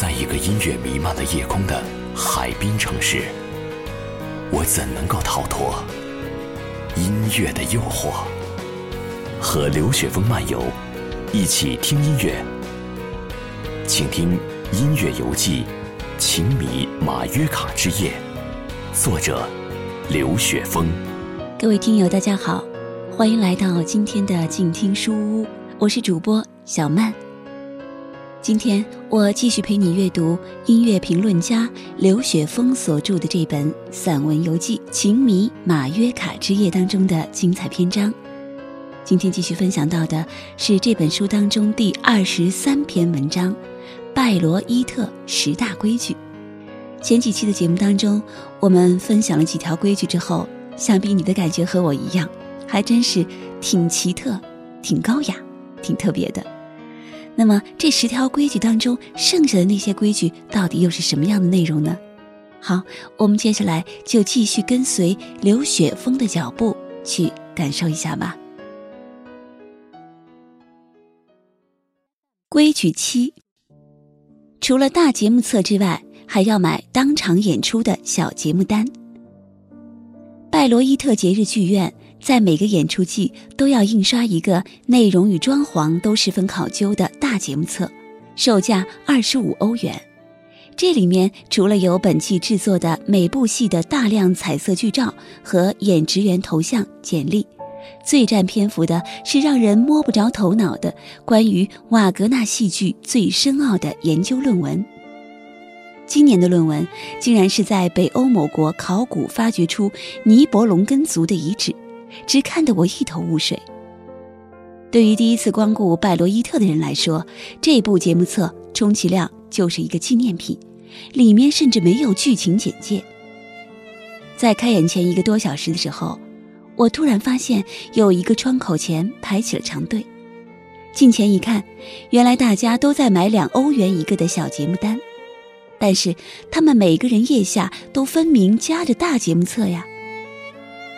在一个音乐弥漫的夜空的海滨城市，我怎能够逃脱音乐的诱惑？和刘雪峰漫游，一起听音乐，请听《音乐游记》，情迷马约卡之夜，作者刘雪峰。各位听友，大家好，欢迎来到今天的静听书屋，我是主播小曼。今天我继续陪你阅读音乐评论家刘雪峰所著的这本散文游记《情迷马约卡之夜》当中的精彩篇章。今天继续分享到的是这本书当中第二十三篇文章《拜罗伊特十大规矩》。前几期的节目当中，我们分享了几条规矩之后，想必你的感觉和我一样，还真是挺奇特、挺高雅、挺特别的。那么这十条规矩当中，剩下的那些规矩到底又是什么样的内容呢？好，我们接下来就继续跟随刘雪峰的脚步去感受一下吧。规矩七：除了大节目册之外，还要买当场演出的小节目单。拜罗伊特节日剧院。在每个演出季都要印刷一个内容与装潢都十分考究的大节目册，售价二十五欧元。这里面除了有本季制作的每部戏的大量彩色剧照和演职员头像简历，最占篇幅的是让人摸不着头脑的关于瓦格纳戏剧最深奥的研究论文。今年的论文竟然是在北欧某国考古发掘出尼伯龙根族的遗址。只看得我一头雾水。对于第一次光顾拜罗伊特的人来说，这部节目册充其量就是一个纪念品，里面甚至没有剧情简介。在开演前一个多小时的时候，我突然发现有一个窗口前排起了长队。近前一看，原来大家都在买两欧元一个的小节目单，但是他们每个人腋下都分明夹着大节目册呀。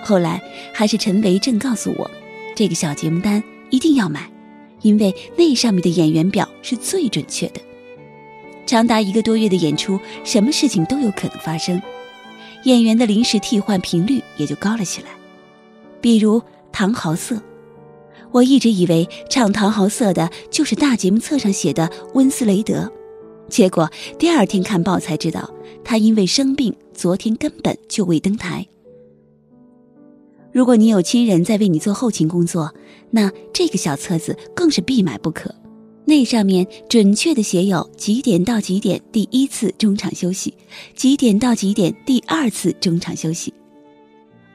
后来还是陈维正告诉我，这个小节目单一定要买，因为那上面的演员表是最准确的。长达一个多月的演出，什么事情都有可能发生，演员的临时替换频率也就高了起来。比如《唐豪瑟》，我一直以为唱《唐豪瑟》的就是大节目册上写的温斯雷德，结果第二天看报才知道，他因为生病，昨天根本就未登台。如果你有亲人在为你做后勤工作，那这个小册子更是必买不可。那上面准确的写有几点到几点第一次中场休息，几点到几点第二次中场休息。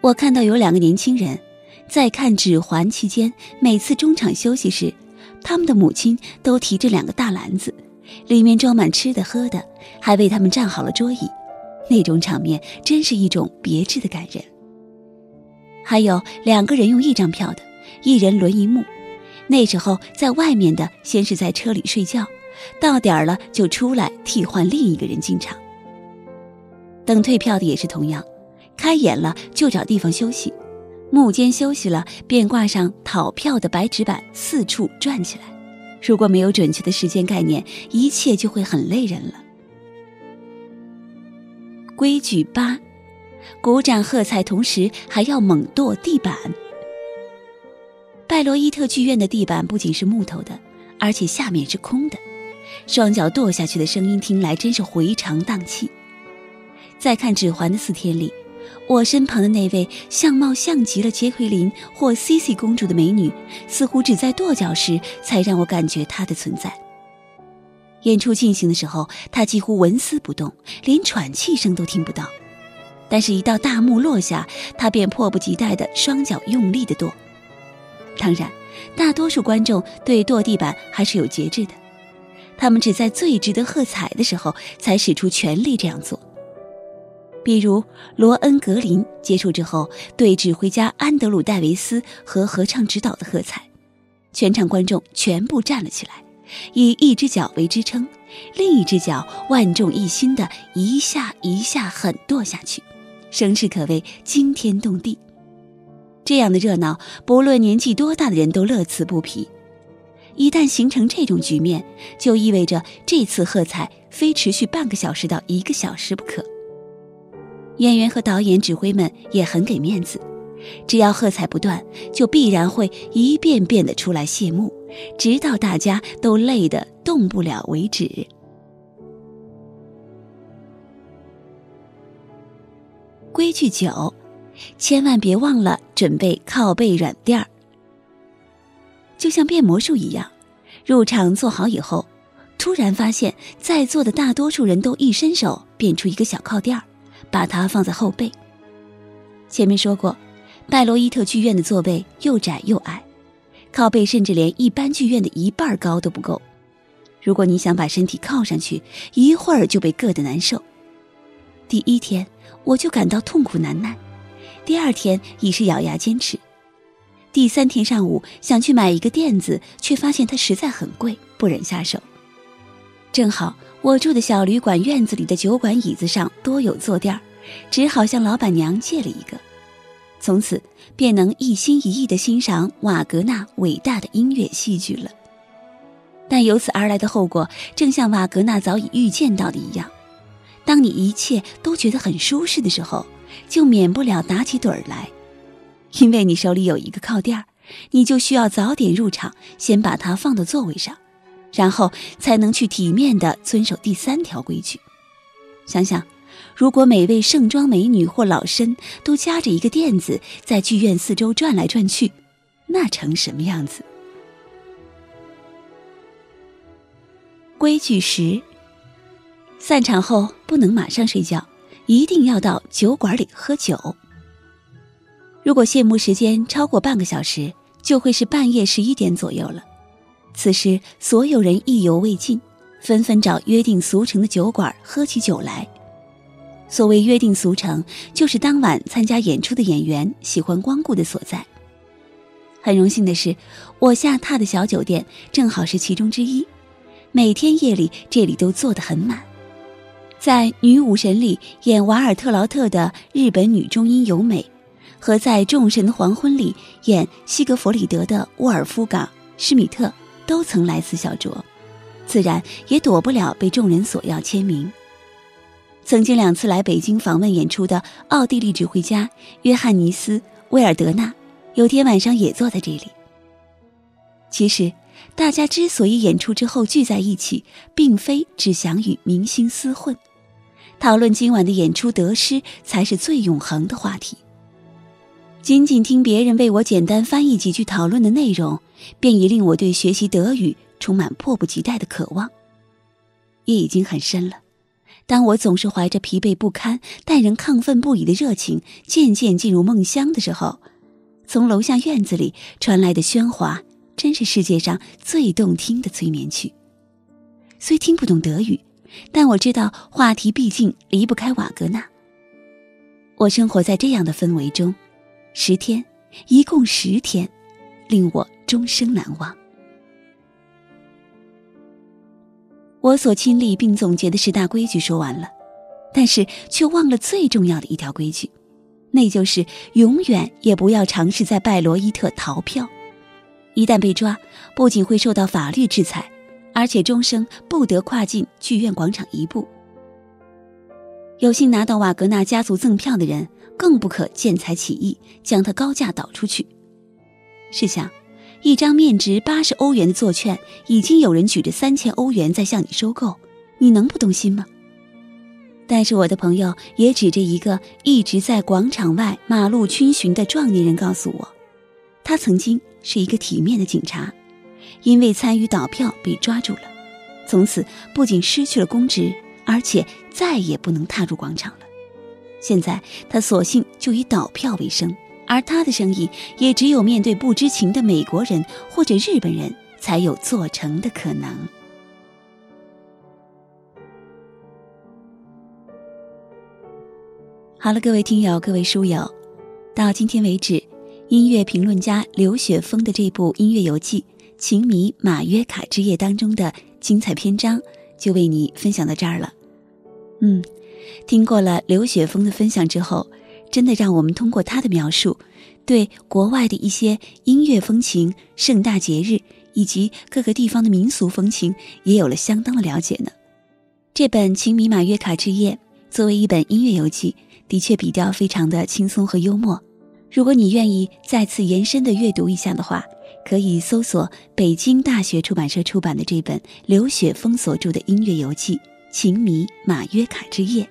我看到有两个年轻人，在看《指环》期间，每次中场休息时，他们的母亲都提着两个大篮子，里面装满吃的喝的，还为他们站好了桌椅。那种场面真是一种别致的感人。还有两个人用一张票的，一人轮一幕。那时候在外面的先是在车里睡觉，到点儿了就出来替换另一个人进场。等退票的也是同样，开演了就找地方休息，幕间休息了便挂上讨票的白纸板，四处转起来。如果没有准确的时间概念，一切就会很累人了。规矩八。鼓掌喝彩，同时还要猛跺地板。拜罗伊特剧院的地板不仅是木头的，而且下面是空的，双脚跺下去的声音听来真是回肠荡气。在看《指环》的四天里，我身旁的那位相貌像极了杰奎琳或茜茜公主的美女，似乎只在跺脚时才让我感觉她的存在。演出进行的时候，她几乎纹丝不动，连喘气声都听不到。但是，一到大幕落下，他便迫不及待地双脚用力地跺。当然，大多数观众对跺地板还是有节制的，他们只在最值得喝彩的时候才使出全力这样做。比如，罗恩·格林结束之后对指挥家安德鲁·戴维斯和合唱指导的喝彩，全场观众全部站了起来，以一只脚为支撑，另一只脚万众一心地一下一下狠跺下去。声势可谓惊天动地，这样的热闹，不论年纪多大的人都乐此不疲。一旦形成这种局面，就意味着这次喝彩非持续半个小时到一个小时不可。演员和导演、指挥们也很给面子，只要喝彩不断，就必然会一遍遍的出来谢幕，直到大家都累得动不了为止。规矩九，千万别忘了准备靠背软垫儿。就像变魔术一样，入场坐好以后，突然发现，在座的大多数人都一伸手变出一个小靠垫儿，把它放在后背。前面说过，拜罗伊特剧院的座位又窄又矮，靠背甚至连一般剧院的一半高都不够。如果你想把身体靠上去，一会儿就被硌得难受。第一天我就感到痛苦难耐，第二天已是咬牙坚持。第三天上午想去买一个垫子，却发现它实在很贵，不忍下手。正好我住的小旅馆院子里的酒馆椅子上多有坐垫儿只好向老板娘借了一个。从此便能一心一意地欣赏瓦格纳伟大的音乐戏剧了。但由此而来的后果，正像瓦格纳早已预见到的一样：当你一切都觉得很舒适的时候，就免不了打起盹儿来。因为你手里有一个靠垫儿，你就需要早点入场，先把它放到座位上，然后才能去体面的遵守第三条规矩。想想，如果每位盛装美女或老身都夹着一个垫子在剧院四周转来转去，那成什么样子？规矩十：散场后不能马上睡觉，一定要到酒馆里喝酒。如果谢幕时间超过半个小时，就会是半夜十一点左右了。此时，所有人意犹未尽，纷纷找约定俗成的酒馆喝起酒来。所谓约定俗成，就是当晚参加演出的演员喜欢光顾的所在。很荣幸的是，我下榻的小酒店正好是其中之一。每天夜里，这里都坐得很满。在《女武神》里演瓦尔特劳特的日本女中音由美。和在《众神的黄昏》里演西格弗里德的沃尔夫冈·施米特都曾来此小酌，自然也躲不了被众人索要签名。曾经两次来北京访问演出的奥地利指挥家约翰尼斯·威尔德纳，有天晚上也坐在这里。其实，大家之所以演出之后聚在一起，并非只想与明星厮混，讨论今晚的演出得失，才是最永恒的话题。仅仅听别人为我简单翻译几句讨论的内容，便已令我对学习德语充满迫不及待的渴望。夜已经很深了，当我总是怀着疲惫不堪但仍亢奋不已的热情渐渐进入梦乡的时候，从楼下院子里传来的喧哗，真是世界上最动听的催眠曲。虽听不懂德语，但我知道话题毕竟离不开瓦格纳。我生活在这样的氛围中。十天，一共十天，令我终生难忘。我所亲历并总结的十大规矩说完了，但是却忘了最重要的一条规矩，那就是永远也不要尝试在拜罗伊特逃票。一旦被抓，不仅会受到法律制裁，而且终生不得跨进剧院广场一步。有幸拿到瓦格纳家族赠票的人。更不可见财起意，将它高价倒出去。试想，一张面值八十欧元的座券，已经有人举着三千欧元在向你收购，你能不动心吗？但是我的朋友也指着一个一直在广场外马路逡巡的壮年人告诉我，他曾经是一个体面的警察，因为参与倒票被抓住了，从此不仅失去了公职，而且再也不能踏入广场了。现在他索性就以倒票为生，而他的生意也只有面对不知情的美国人或者日本人才有做成的可能。好了，各位听友，各位书友，到今天为止，音乐评论家刘雪峰的这部音乐游记《情迷马约卡之夜》当中的精彩篇章就为你分享到这儿了。嗯。听过了刘雪峰的分享之后，真的让我们通过他的描述，对国外的一些音乐风情、盛大节日以及各个地方的民俗风情也有了相当的了解呢。这本《情迷马约卡之夜》作为一本音乐游记，的确笔调非常的轻松和幽默。如果你愿意再次延伸的阅读一下的话，可以搜索北京大学出版社出版的这本刘雪峰所著的音乐游记《情迷马约卡之夜》。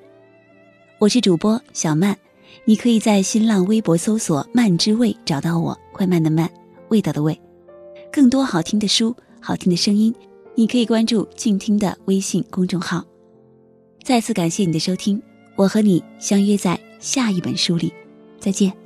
我是主播小曼，你可以在新浪微博搜索“慢之味”找到我，快慢的慢，味道的味。更多好听的书、好听的声音，你可以关注静听的微信公众号。再次感谢你的收听，我和你相约在下一本书里，再见。